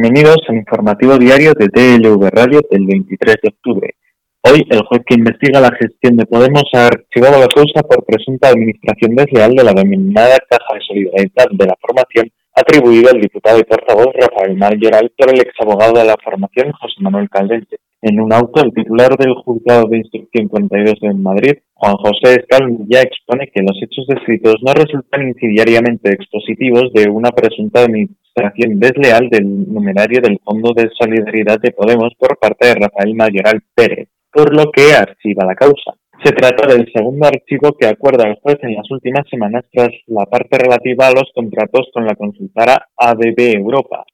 Bienvenidos al informativo diario de TLV Radio del 23 de octubre. Hoy, el juez que investiga la gestión de Podemos ha archivado la causa por presunta administración desleal de la denominada Caja de Solidaridad de la Formación atribuida al diputado y portavoz Rafael Mayoral por el exabogado de la formación José Manuel Caldente. En un auto, el titular del Juzgado de Instrucción 42 de Madrid, Juan José ya expone que los hechos descritos no resultan incendiariamente expositivos de una presunta administración desleal del numerario del Fondo de Solidaridad de Podemos por parte de Rafael Mayoral Pérez, por lo que archiva la causa. Se trata del segundo archivo que acuerda el juez en las últimas semanas tras la parte relativa a los contratos con la consultora ADB Europa,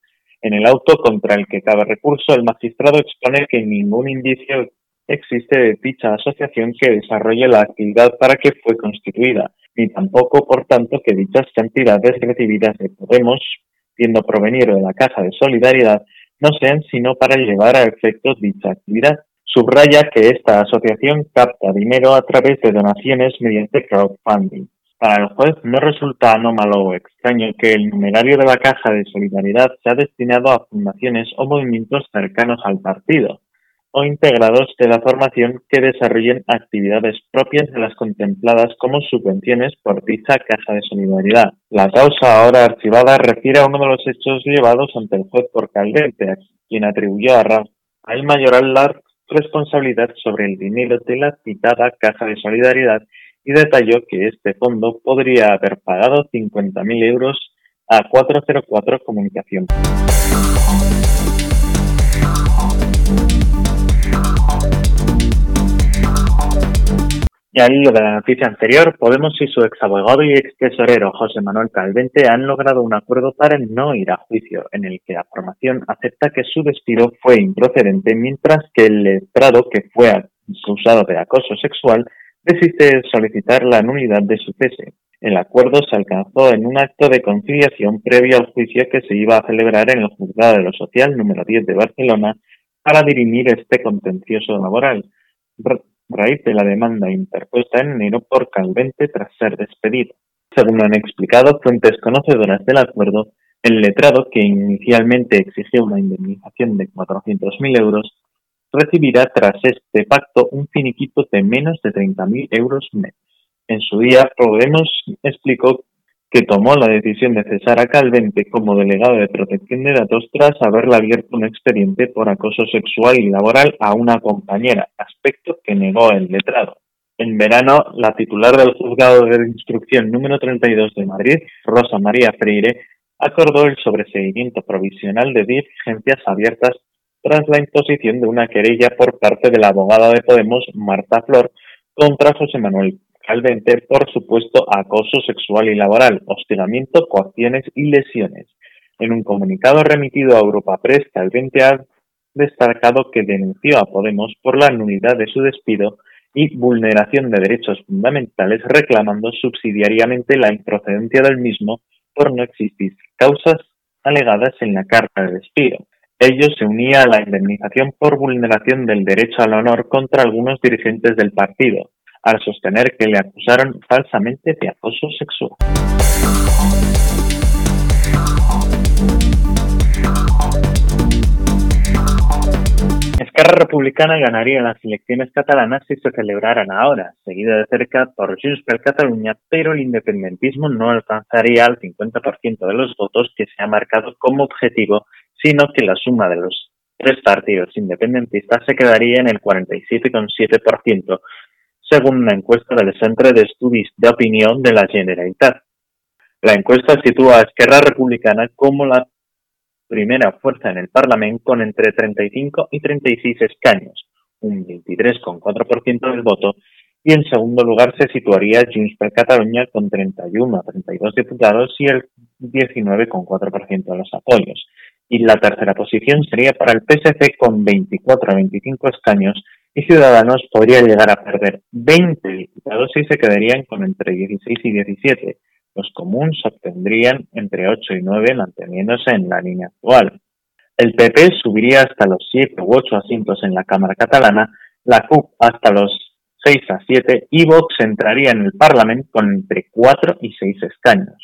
en el auto contra el que cabe recurso, el magistrado expone que ningún indicio existe de dicha asociación que desarrolle la actividad para que fue constituida, ni tampoco, por tanto, que dichas cantidades recibidas de Podemos, viendo provenir de la Caja de Solidaridad, no sean sino para llevar a efectos dicha actividad. Subraya que esta asociación capta dinero a través de donaciones mediante crowdfunding. Para el juez no resulta anómalo o extraño que el numerario de la Caja de Solidaridad sea destinado a fundaciones o movimientos cercanos al partido o integrados de la formación que desarrollen actividades propias de las contempladas como subvenciones por dicha Caja de Solidaridad. La causa ahora archivada refiere a uno de los hechos llevados ante el juez por Caldente, quien atribuyó a Rafael Mayoral la responsabilidad sobre el dinero de la citada Caja de Solidaridad y detalló que este fondo podría haber pagado 50.000 euros a 404 Comunicación. Y al hilo de la noticia anterior, Podemos y su exabogado y ex tesorero José Manuel Calvente han logrado un acuerdo para no ir a juicio, en el que la formación acepta que su despido fue improcedente, mientras que el letrado que fue acusado de acoso sexual desiste solicitar la nulidad de su cese. El acuerdo se alcanzó en un acto de conciliación previo al juicio que se iba a celebrar en el Juzgado de lo Social número 10 de Barcelona para dirimir este contencioso laboral, raíz de la demanda interpuesta en enero por Calvente tras ser despedido. Según han explicado fuentes conocedoras del acuerdo, el letrado, que inicialmente exigió una indemnización de 400.000 euros, recibirá tras este pacto un finiquito de menos de 30.000 euros netos. En su día, Podemos explicó que tomó la decisión de cesar a Calvente como delegado de protección de datos tras haberle abierto un expediente por acoso sexual y laboral a una compañera, aspecto que negó el letrado. En verano, la titular del juzgado de instrucción número 32 de Madrid, Rosa María Freire, acordó el sobreseguimiento provisional de diligencias abiertas tras la imposición de una querella por parte de la abogada de Podemos, Marta Flor, contra José Manuel Calvente por supuesto acoso sexual y laboral, hostigamiento, coacciones y lesiones. En un comunicado remitido a Europa Press, Calvente ha destacado que denunció a Podemos por la nulidad de su despido y vulneración de derechos fundamentales, reclamando subsidiariamente la improcedencia del mismo por no existir causas alegadas en la carta de despido. Ello se unía a la indemnización por vulneración del derecho al honor contra algunos dirigentes del partido, al sostener que le acusaron falsamente de acoso sexual. Esquerra Republicana ganaría las elecciones catalanas si se celebraran ahora, seguida de cerca por Junts per Catalunya, pero el independentismo no alcanzaría al 50% de los votos que se ha marcado como objetivo sino que la suma de los tres partidos independentistas se quedaría en el 47,7%, según una encuesta del Centro de Estudios de Opinión de la Generalitat. La encuesta sitúa a Esquerra Republicana como la primera fuerza en el Parlamento con entre 35 y 36 escaños, un 23,4% del voto, y en segundo lugar se situaría Junts per Catalunya con 31 a 32 diputados y el 19,4% de los apoyos y la tercera posición sería para el PSC con 24 a 25 escaños y Ciudadanos podría llegar a perder 20 diputados y se quedarían con entre 16 y 17. Los comunes obtendrían entre 8 y 9 manteniéndose en la línea actual. El PP subiría hasta los 7 u 8 asientos en la Cámara catalana, la CUP hasta los 6 a 7 y Vox entraría en el Parlamento con entre 4 y 6 escaños.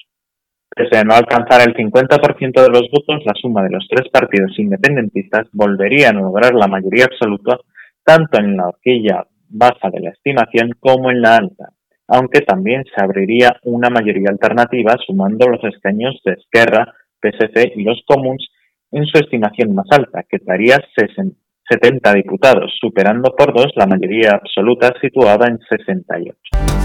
Pese a no alcanzar el 50% de los votos, la suma de los tres partidos independentistas volvería a lograr la mayoría absoluta tanto en la horquilla baja de la estimación como en la alta, aunque también se abriría una mayoría alternativa sumando los escaños de Esquerra, PSC y los comuns en su estimación más alta, que daría 70 diputados, superando por dos la mayoría absoluta situada en 68.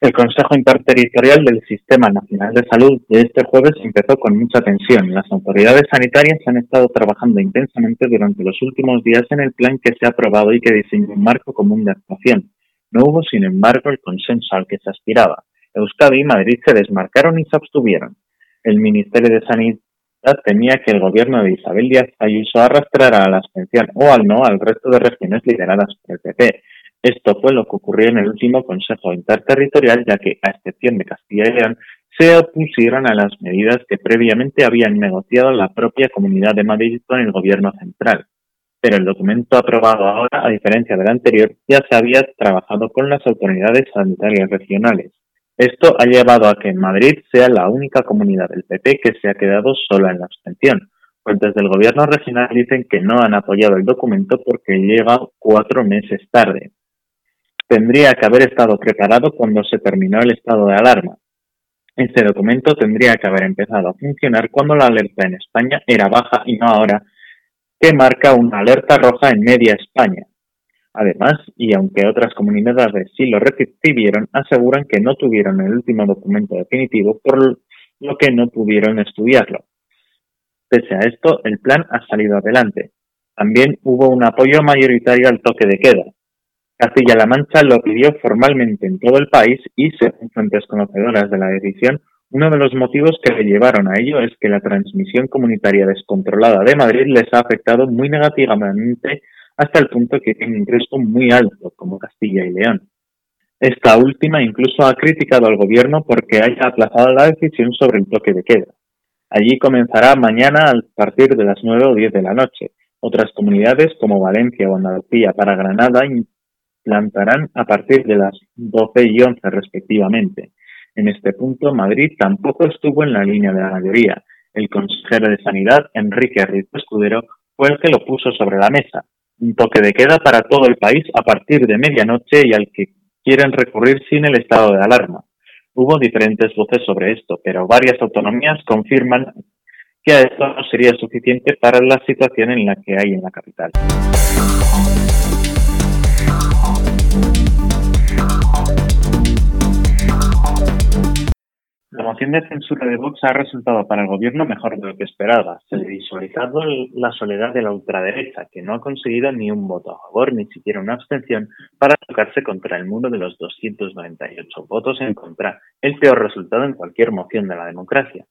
El Consejo Interterritorial del Sistema Nacional de Salud de este jueves empezó con mucha tensión. Las autoridades sanitarias han estado trabajando intensamente durante los últimos días en el plan que se ha aprobado y que diseñó un marco común de actuación. No hubo, sin embargo, el consenso al que se aspiraba. Euskadi y Madrid se desmarcaron y se abstuvieron. El Ministerio de Sanidad temía que el gobierno de Isabel Díaz Ayuso arrastrara a la abstención o al no al resto de regiones lideradas por el PP. Esto fue lo que ocurrió en el último Consejo Interterritorial, ya que, a excepción de Castilla y León, se opusieron a las medidas que previamente habían negociado la propia Comunidad de Madrid con el Gobierno central. Pero el documento aprobado ahora, a diferencia del anterior, ya se había trabajado con las autoridades sanitarias regionales. Esto ha llevado a que Madrid sea la única comunidad del PP que se ha quedado sola en la abstención. Fuentes del gobierno regional dicen que no han apoyado el documento porque llega cuatro meses tarde tendría que haber estado preparado cuando se terminó el estado de alarma. Este documento tendría que haber empezado a funcionar cuando la alerta en España era baja y no ahora, que marca una alerta roja en media España. Además, y aunque otras comunidades sí lo recibieron, aseguran que no tuvieron el último documento definitivo, por lo que no pudieron estudiarlo. Pese a esto, el plan ha salido adelante. También hubo un apoyo mayoritario al toque de queda, Castilla-La Mancha lo pidió formalmente en todo el país y, según fuentes conocedoras de la decisión, uno de los motivos que le llevaron a ello es que la transmisión comunitaria descontrolada de Madrid les ha afectado muy negativamente hasta el punto que tiene un riesgo muy alto, como Castilla y León. Esta última incluso ha criticado al gobierno porque haya aplazado la decisión sobre el toque de queda. Allí comenzará mañana a partir de las 9 o 10 de la noche. Otras comunidades como Valencia o Andalucía para Granada plantarán a partir de las 12 y 11 respectivamente. En este punto, Madrid tampoco estuvo en la línea de la mayoría. El consejero de Sanidad, Enrique Rizo Escudero, fue el que lo puso sobre la mesa. Un toque de queda para todo el país a partir de medianoche y al que quieren recurrir sin el estado de alarma. Hubo diferentes voces sobre esto, pero varias autonomías confirman que esto no sería suficiente para la situación en la que hay en la capital. Moción de censura de Vox ha resultado para el gobierno mejor de lo que esperaba. Se ha visualizado la soledad de la ultraderecha, que no ha conseguido ni un voto a favor, ni siquiera una abstención, para tocarse contra el muro de los 298 votos en contra, el peor resultado en cualquier moción de la democracia.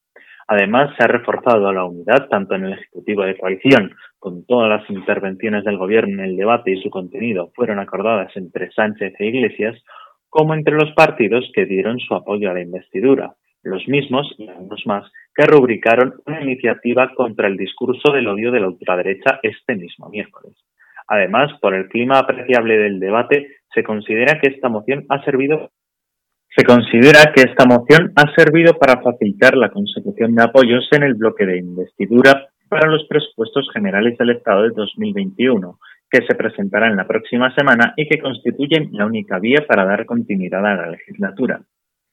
Además, se ha reforzado la unidad tanto en el Ejecutivo de coalición, con todas las intervenciones del Gobierno en el debate y su contenido fueron acordadas entre Sánchez e Iglesias, como entre los partidos que dieron su apoyo a la investidura los mismos y algunos más que rubricaron una iniciativa contra el discurso del odio de la ultraderecha este mismo miércoles. Además, por el clima apreciable del debate, se considera que esta moción ha servido se considera que esta moción ha servido para facilitar la consecución de apoyos en el bloque de investidura para los presupuestos generales del Estado de 2021, que se presentará en la próxima semana y que constituyen la única vía para dar continuidad a la legislatura.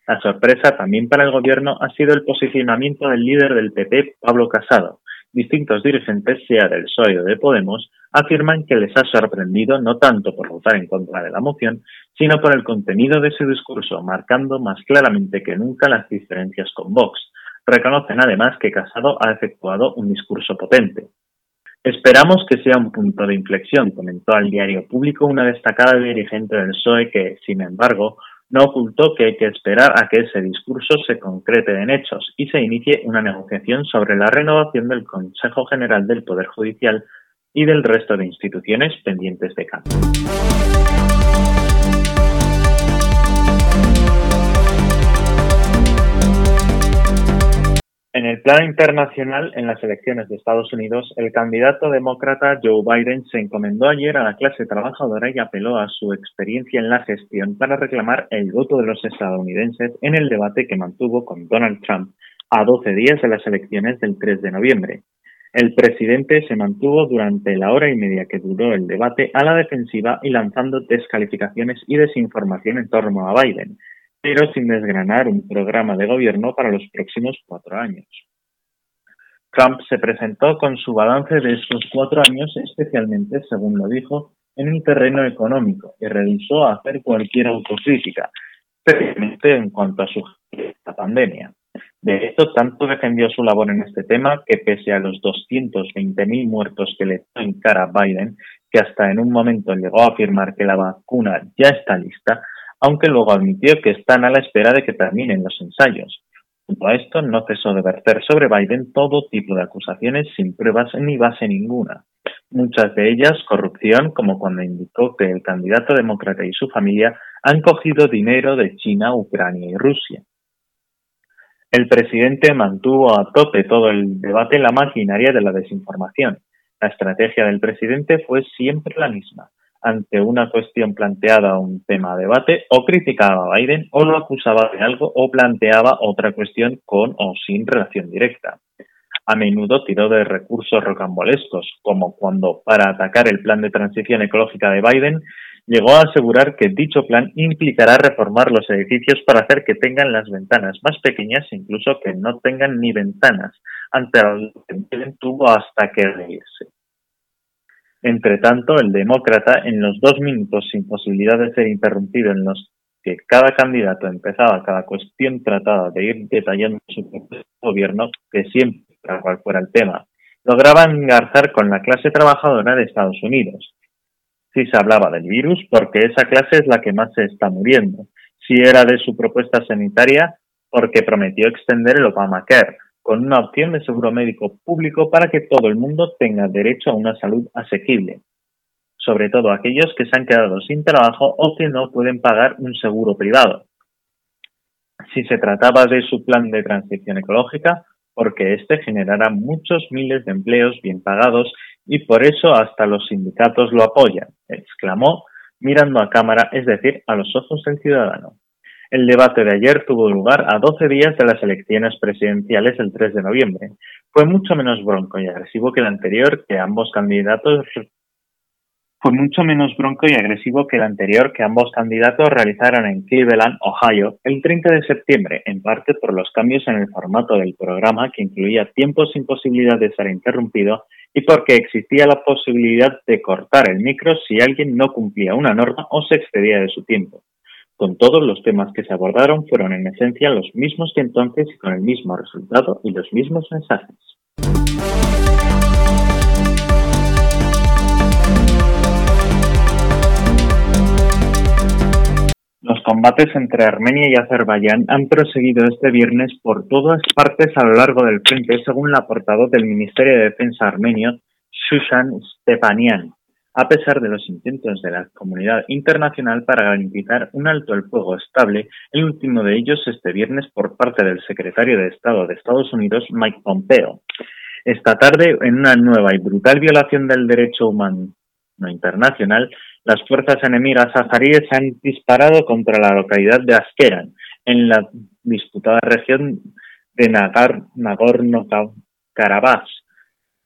La sorpresa también para el gobierno ha sido el posicionamiento del líder del PP, Pablo Casado. Distintos dirigentes, sea del PSOE o de Podemos, afirman que les ha sorprendido no tanto por votar en contra de la moción, sino por el contenido de su discurso, marcando más claramente que nunca las diferencias con Vox. Reconocen además que Casado ha efectuado un discurso potente. Esperamos que sea un punto de inflexión, comentó al diario público una destacada dirigente del PSOE que, sin embargo, no ocultó que hay que esperar a que ese discurso se concrete en hechos y se inicie una negociación sobre la renovación del Consejo General del Poder Judicial y del resto de instituciones pendientes de cambio. En el plano internacional, en las elecciones de Estados Unidos, el candidato demócrata Joe Biden se encomendó ayer a la clase trabajadora y apeló a su experiencia en la gestión para reclamar el voto de los estadounidenses en el debate que mantuvo con Donald Trump a 12 días de las elecciones del 3 de noviembre. El presidente se mantuvo durante la hora y media que duró el debate a la defensiva y lanzando descalificaciones y desinformación en torno a Biden, pero sin desgranar un programa de gobierno para los próximos cuatro años. Trump se presentó con su balance de estos cuatro años, especialmente, según lo dijo, en un terreno económico y rehusó hacer cualquier autocrítica, especialmente en cuanto a su pandemia. De hecho, tanto defendió su labor en este tema que pese a los 220.000 muertos que le echó en cara a Biden, que hasta en un momento llegó a afirmar que la vacuna ya está lista, aunque luego admitió que están a la espera de que terminen los ensayos. Junto a esto, no cesó de verter sobre Biden todo tipo de acusaciones sin pruebas ni base ninguna. Muchas de ellas corrupción, como cuando indicó que el candidato demócrata y su familia han cogido dinero de China, Ucrania y Rusia. El presidente mantuvo a tope todo el debate en la maquinaria de la desinformación. La estrategia del presidente fue siempre la misma ante una cuestión planteada un tema a debate, o criticaba a Biden, o lo acusaba de algo, o planteaba otra cuestión con o sin relación directa. A menudo tiró de recursos rocambolescos, como cuando, para atacar el plan de transición ecológica de Biden, llegó a asegurar que dicho plan implicará reformar los edificios para hacer que tengan las ventanas más pequeñas, incluso que no tengan ni ventanas, ante lo que Biden tuvo hasta que reírse. Entre tanto, el demócrata, en los dos minutos sin posibilidad de ser interrumpido en los que cada candidato empezaba cada cuestión tratada de ir detallando su gobierno, que siempre, para cual fuera el tema, lograba engarzar con la clase trabajadora de Estados Unidos. Si se hablaba del virus, porque esa clase es la que más se está muriendo. Si era de su propuesta sanitaria, porque prometió extender el Obamacare, con una opción de seguro médico público para que todo el mundo tenga derecho a una salud asequible, sobre todo aquellos que se han quedado sin trabajo o que no pueden pagar un seguro privado. Si se trataba de su plan de transición ecológica, porque éste generará muchos miles de empleos bien pagados y por eso hasta los sindicatos lo apoyan, exclamó mirando a cámara, es decir, a los ojos del ciudadano. El debate de ayer tuvo lugar a 12 días de las elecciones presidenciales del 3 de noviembre. Fue mucho menos bronco y agresivo que el anterior, que ambos candidatos fue mucho menos bronco y agresivo que el anterior que ambos candidatos realizaron en Cleveland, Ohio, el 30 de septiembre, en parte por los cambios en el formato del programa que incluía tiempos sin posibilidad de ser interrumpido y porque existía la posibilidad de cortar el micro si alguien no cumplía una norma o se excedía de su tiempo. Con todos los temas que se abordaron fueron en esencia los mismos que entonces y con el mismo resultado y los mismos mensajes. Los combates entre Armenia y Azerbaiyán han proseguido este viernes por todas partes a lo largo del frente, según la portavoz del Ministerio de Defensa armenio, Shushan Stepanian a pesar de los intentos de la comunidad internacional para garantizar un alto el fuego estable, el último de ellos este viernes por parte del secretario de Estado de Estados Unidos, Mike Pompeo. Esta tarde, en una nueva y brutal violación del derecho humano internacional, las fuerzas enemigas azaríes han disparado contra la localidad de Askeran, en la disputada región de Nagorno-Karabaj,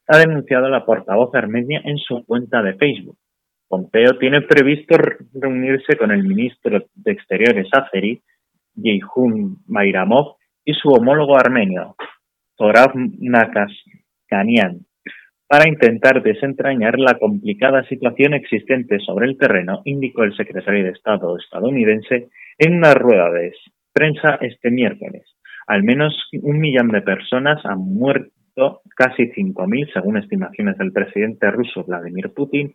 ha denunciado la portavoz armenia en su cuenta de Facebook. Pompeo tiene previsto reunirse con el ministro de Exteriores azeri, Yeihun Mayramov, y su homólogo armenio, Zorav Nakashkanian, para intentar desentrañar la complicada situación existente sobre el terreno, indicó el secretario de Estado estadounidense en una rueda de prensa este miércoles. Al menos un millón de personas han muerto casi 5.000 según estimaciones del presidente ruso Vladimir Putin,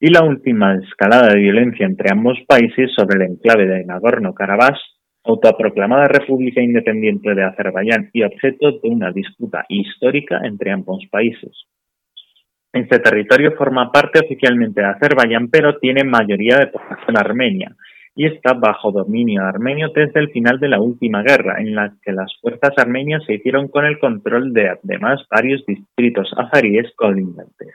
y la última escalada de violencia entre ambos países sobre el enclave de Nagorno-Karabaj, autoproclamada República Independiente de Azerbaiyán y objeto de una disputa histórica entre ambos países. Este territorio forma parte oficialmente de Azerbaiyán, pero tiene mayoría de población armenia, y está bajo dominio armenio desde el final de la última guerra, en la que las fuerzas armenias se hicieron con el control de además varios distritos azaríes colindantes.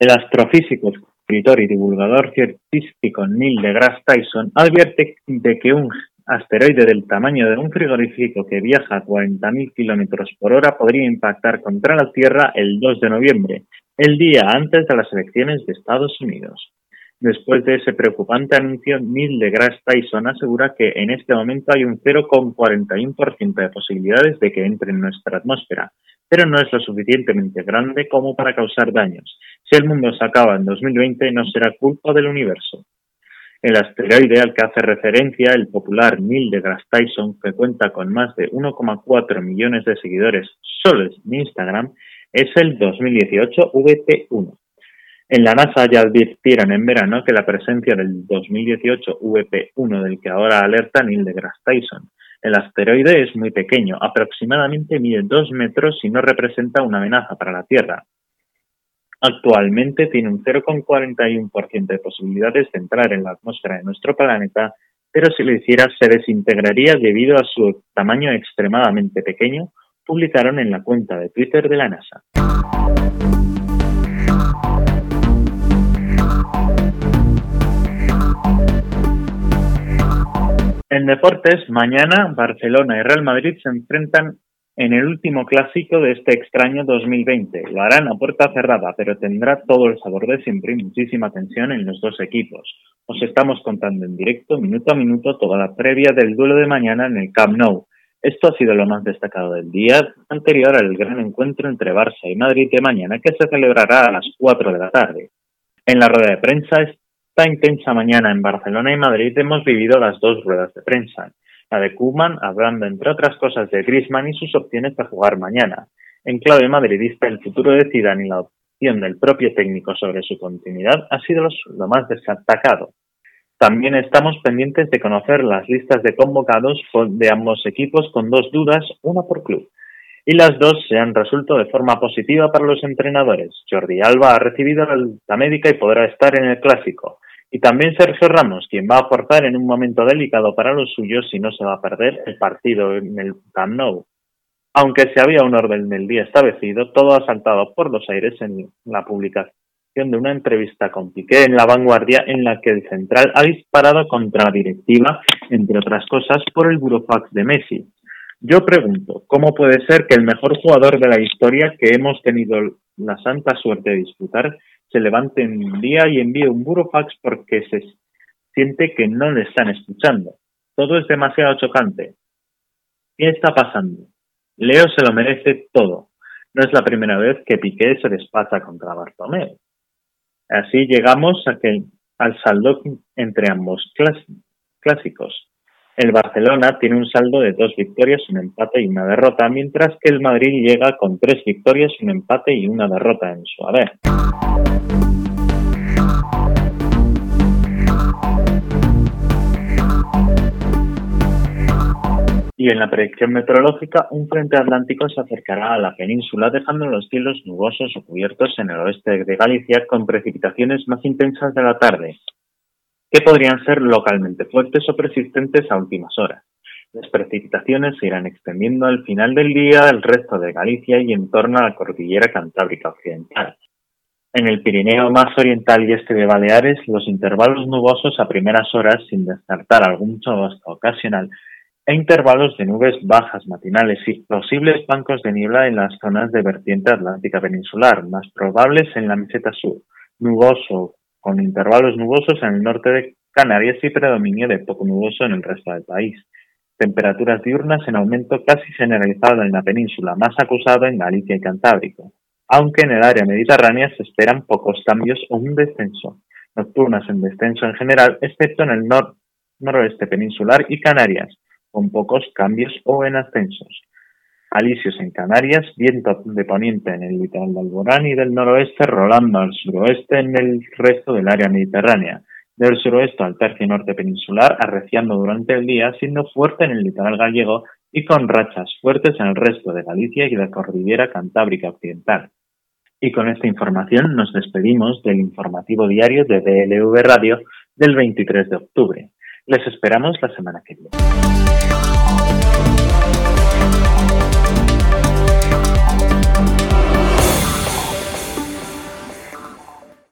El astrofísico, escritor y divulgador científico Neil deGrasse Tyson advierte de que un asteroide del tamaño de un frigorífico que viaja a 40.000 kilómetros por hora podría impactar contra la Tierra el 2 de noviembre, el día antes de las elecciones de Estados Unidos. Después de ese preocupante anuncio, Neil deGrasse Tyson asegura que en este momento hay un 0,41% de posibilidades de que entre en nuestra atmósfera, pero no es lo suficientemente grande como para causar daños. Si el mundo se acaba en 2020, no será culpa del universo. El asteroide al que hace referencia el popular Neil deGrasse Tyson, que cuenta con más de 1,4 millones de seguidores solo en Instagram, es el 2018 VP1. En la NASA ya advirtieron en verano que la presencia del 2018 VP1 del que ahora alerta Neil deGrasse Tyson el asteroide es muy pequeño, aproximadamente mide 2 metros y no representa una amenaza para la Tierra. Actualmente tiene un 0,41% de posibilidades de entrar en la atmósfera de nuestro planeta, pero si lo hiciera se desintegraría debido a su tamaño extremadamente pequeño, publicaron en la cuenta de Twitter de la NASA. En deportes, mañana Barcelona y Real Madrid se enfrentan en el último clásico de este extraño 2020. Lo harán a puerta cerrada, pero tendrá todo el sabor de siempre y muchísima tensión en los dos equipos. Os estamos contando en directo, minuto a minuto, toda la previa del duelo de mañana en el Camp Nou. Esto ha sido lo más destacado del día anterior al gran encuentro entre Barça y Madrid de mañana, que se celebrará a las 4 de la tarde. En la rueda de prensa esta intensa mañana en Barcelona y Madrid hemos vivido las dos ruedas de prensa. La de Koeman, hablando entre otras cosas de Griezmann y sus opciones para jugar mañana. En clave madridista, el futuro de Zidane y la opción del propio técnico sobre su continuidad ha sido lo más destacado. También estamos pendientes de conocer las listas de convocados de ambos equipos con dos dudas, una por club. Y las dos se han resuelto de forma positiva para los entrenadores. Jordi Alba ha recibido la médica y podrá estar en el clásico. Y también Sergio Ramos, quien va a aportar en un momento delicado para los suyos si no se va a perder el partido en el Camp Nou. Aunque se había un orden del día establecido, todo ha saltado por los aires en la publicación de una entrevista con Piqué en La Vanguardia en la que el central ha disparado contra la directiva, entre otras cosas, por el burofax de Messi. Yo pregunto, ¿cómo puede ser que el mejor jugador de la historia que hemos tenido la santa suerte de disfrutar se levante un día y envíe un burofax porque se siente que no le están escuchando. Todo es demasiado chocante. ¿Qué está pasando? Leo se lo merece todo. No es la primera vez que Piqué se despacha contra Bartomeu. Así llegamos a que, al saldo entre ambos clásicos. El Barcelona tiene un saldo de dos victorias, un empate y una derrota, mientras que el Madrid llega con tres victorias, un empate y una derrota en su haber. Y en la predicción meteorológica, un frente atlántico se acercará a la península, dejando los cielos nubosos o cubiertos en el oeste de Galicia con precipitaciones más intensas de la tarde que podrían ser localmente fuertes o persistentes a últimas horas. Las precipitaciones se irán extendiendo al final del día al resto de Galicia y en torno a la cordillera cantábrica occidental. En el Pirineo más oriental y este de Baleares, los intervalos nubosos a primeras horas, sin descartar algún chubasco ocasional, e intervalos de nubes bajas matinales y posibles bancos de niebla en las zonas de vertiente atlántica peninsular, más probables en la meseta sur, nuboso con intervalos nubosos en el norte de Canarias y predominio de poco nuboso en el resto del país. Temperaturas diurnas en aumento casi generalizado en la península, más acusado en Galicia y Cantábrico, aunque en el área mediterránea se esperan pocos cambios o un descenso. Nocturnas en descenso en general, excepto en el noroeste peninsular y Canarias, con pocos cambios o en ascensos alisios en Canarias, viento de poniente en el litoral de Alborán y del noroeste, rolando al suroeste en el resto del área mediterránea. Del suroeste al tercio norte peninsular, arreciando durante el día, siendo fuerte en el litoral gallego y con rachas fuertes en el resto de Galicia y la cordillera cantábrica occidental. Y con esta información nos despedimos del informativo diario de DLV Radio del 23 de octubre. Les esperamos la semana que viene.